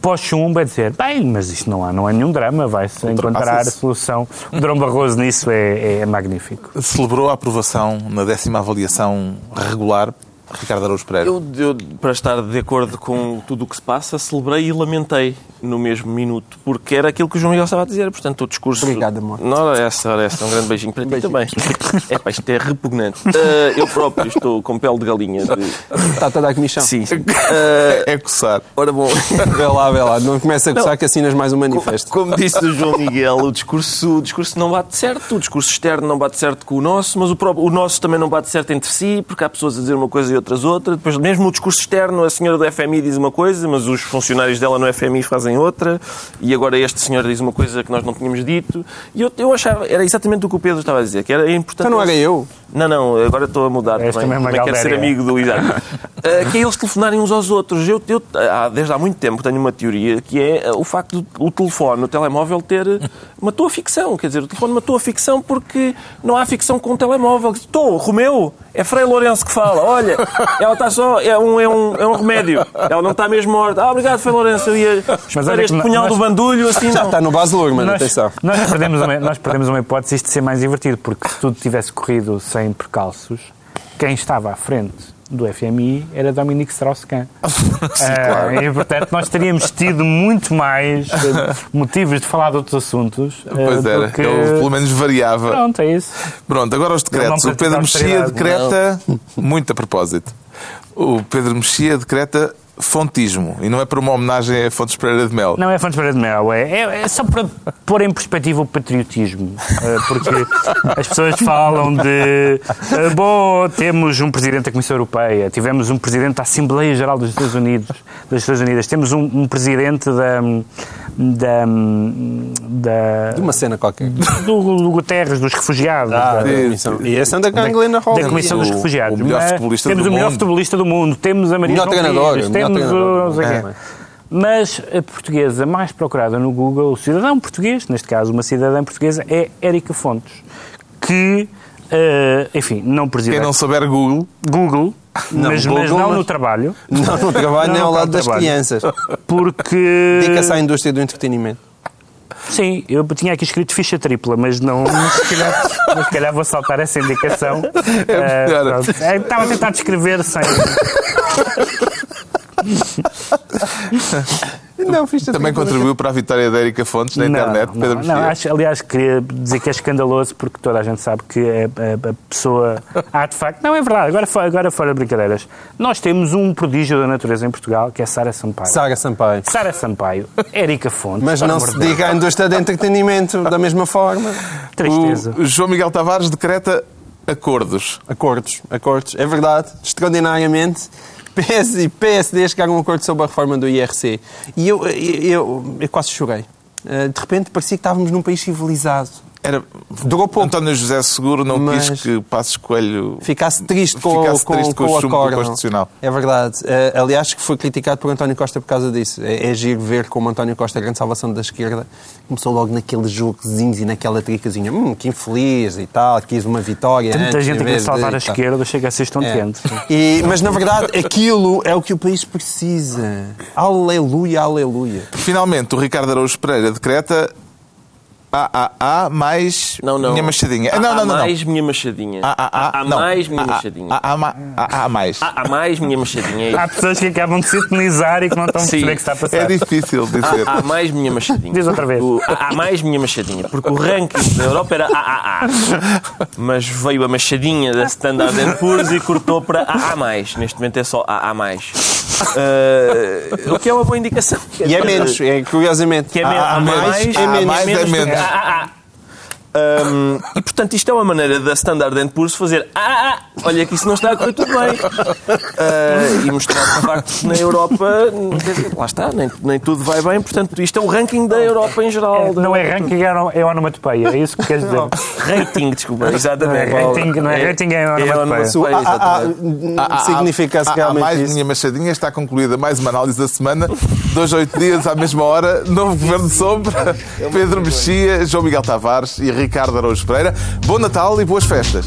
pós-chumbo é dizer, bem, mas isto não há, não há nenhum drama, vai-se encontrar a solução. O Drão Barroso nisso é, é, magnífico. Celebrou a aprovação na décima avaliação regular Ricardo Araújo Pereira. Eu, eu, para estar de acordo com tudo o que se passa, celebrei e lamentei no mesmo minuto, porque era aquilo que o João Miguel estava a dizer. Portanto, o discurso. Obrigado, amor. Não, era essa, era essa. Um grande beijinho para ti também. É pá, isto é repugnante. Uh, eu próprio estou com pele de galinha. De... Está a dar comichão. Sim, sim. Uh, é coçar. Ora bom. Vê lá, vê lá. Não começa a coçar não. que assinas mais um manifesto. Como, como disse o João Miguel, o discurso, o discurso não bate certo, o discurso externo não bate certo com o nosso, mas o, próprio, o nosso também não bate certo entre si, porque há pessoas a dizer uma coisa e outras outra. Depois, mesmo o discurso externo, a senhora do FMI diz uma coisa, mas os funcionários dela no FMI fazem outra e agora este senhor diz uma coisa que nós não tínhamos dito. E eu, eu achava, era exatamente o que o Pedro estava a dizer, que era importante. Então não era eu? Não, não, agora estou a mudar Esta também. Também quero ser amigo do Isaac. uh, que é eles telefonarem uns aos outros. Eu, eu, desde há muito tempo tenho uma teoria que é o facto do telefone, o telemóvel, ter matou a ficção. Quer dizer, o telefone matou a ficção porque não há ficção com o telemóvel. Estou, Romeu, é Frei Lourenço que fala. Olha, ela está só, é um, é um, é um remédio. Ela não está mesmo morta. Ah, obrigado, Frei Lourenço. Eu ia esperar este punhal nós, do bandulho assim. Já não. está no base Lurman, atenção. Nós perdemos, uma, nós perdemos uma hipótese de ser mais divertido, porque se tudo tivesse corrido sem percalços, quem estava à frente do FMI era Dominique Strauss-Kahn. uh, e, portanto, nós teríamos tido muito mais motivos de falar de outros assuntos. Uh, pois era, que... ele pelo menos variava. Pronto, é isso. Pronto, agora os decretos. O Pedro Mexia decreta, não. muito a propósito, o Pedro Mexia decreta fontismo. E não é para uma homenagem a Fontes Pereira de Mel. Não é Fontes Pereira de Mel. É, é, é só para pôr em perspectiva o patriotismo. Eh, porque as pessoas falam de. Eh, bom, temos um presidente da Comissão Europeia, tivemos um presidente da Assembleia Geral dos Estados Unidos, das Estados Unidas, temos um, um presidente da. Da, da, de uma cena qualquer. Do, do Guterres, dos refugiados. Ah, da, comissão. E essa anda com a Helena Da Comissão dos Refugiados. O melhor futebolista temos do o melhor mundo. futebolista do mundo. Temos a Maria melhor treinador, temos o, não sei é. Mas a portuguesa mais procurada no Google, o cidadão português, neste caso uma cidadã portuguesa, é Érica Fontes, que, uh, enfim, não presida... Quem não souber Google... Google, não, mas, Google, mas não mas... no trabalho. Não no trabalho, nem ao lado das trabalho. crianças. Porque... Dedica-se à indústria do entretenimento. Sim, eu tinha aqui escrito ficha tripla, mas não. Mas se calhar, mas se calhar vou saltar essa indicação. É uh, estava a tentar descrever sem. Não, Também contribuiu para a vitória da Erika Fontes na não, internet, não, Pedro não, acho, Aliás, queria dizer que é escandaloso porque toda a gente sabe que a, a, a pessoa. Há de facto. Não, é verdade, agora, agora fora de brincadeiras. Nós temos um prodígio da natureza em Portugal que é Sara Sampaio. Sara Sampaio. Sara Sampaio, Érica Fontes. Mas não se diga à indústria de entretenimento da mesma forma. Tristeza. O João Miguel Tavares decreta acordos. Acordos, acordos. É verdade, extraordinariamente. PS e PSD chegaram a um acordo sobre a reforma do IRC. E eu, eu, eu, eu quase chorei. Eh, de repente parecia que estávamos num país civilizado. Era, Durou pouco. António José Seguro não Mas quis que Passos Coelho ficasse triste com, ficasse com, triste com, com, com o acórdão. Constitucional. É verdade. Uh, aliás, que foi criticado por António Costa por causa disso. É, é giro ver como António Costa, a grande salvação da esquerda, começou logo naqueles jogozinhos e naquela tricazinha. Hum, que infeliz e tal, quis uma vitória. Tanta antes, gente a querer salvar de, a esquerda, chega a ser tão é. E, mas, na verdade, aquilo é o que o país precisa. Aleluia, aleluia. Finalmente, o Ricardo Araújo Pereira decreta a, A, A mais não, não. minha machadinha. A, não, não, não, mais minha machadinha. A, A, A, mais minha machadinha. A, A, A, mais. A, mais minha machadinha. Há pessoas que acabam de sintonizar e que não estão a perceber o que está a passar. É difícil dizer. A, mais minha machadinha. Diz outra vez. A, mais minha machadinha. Porque o ranking da Europa era A, A, A. Mas veio a machadinha da Standard Poor's e cortou para A, A mais. Neste momento é só A, A mais. Uh, o que é uma boa indicação. E é menos, é, curiosamente. Que é menos. A, mais, é menos. mais é menos. Um, e portanto, isto é uma maneira da Standard Poor's fazer ah, ah, olha que isso não está a correr tudo bem. Uh, e mostrar de facto que na Europa, lá está, nem, nem tudo vai bem. Portanto, isto é o ranking da Europa em geral. É, não é ranking, é, é onomatopeia. É isso que queres dizer? rating, desculpa, exatamente. Não é rating, não é, rating, é onomatopeia. É Significa-se realmente. mais isso. minha machadinha está concluída mais uma análise da semana. Dois a oito dias, à mesma hora, novo governo de sombra. Pedro Mexia, João Miguel Tavares e Ricardo Araújo Pereira. Bom Natal e boas festas.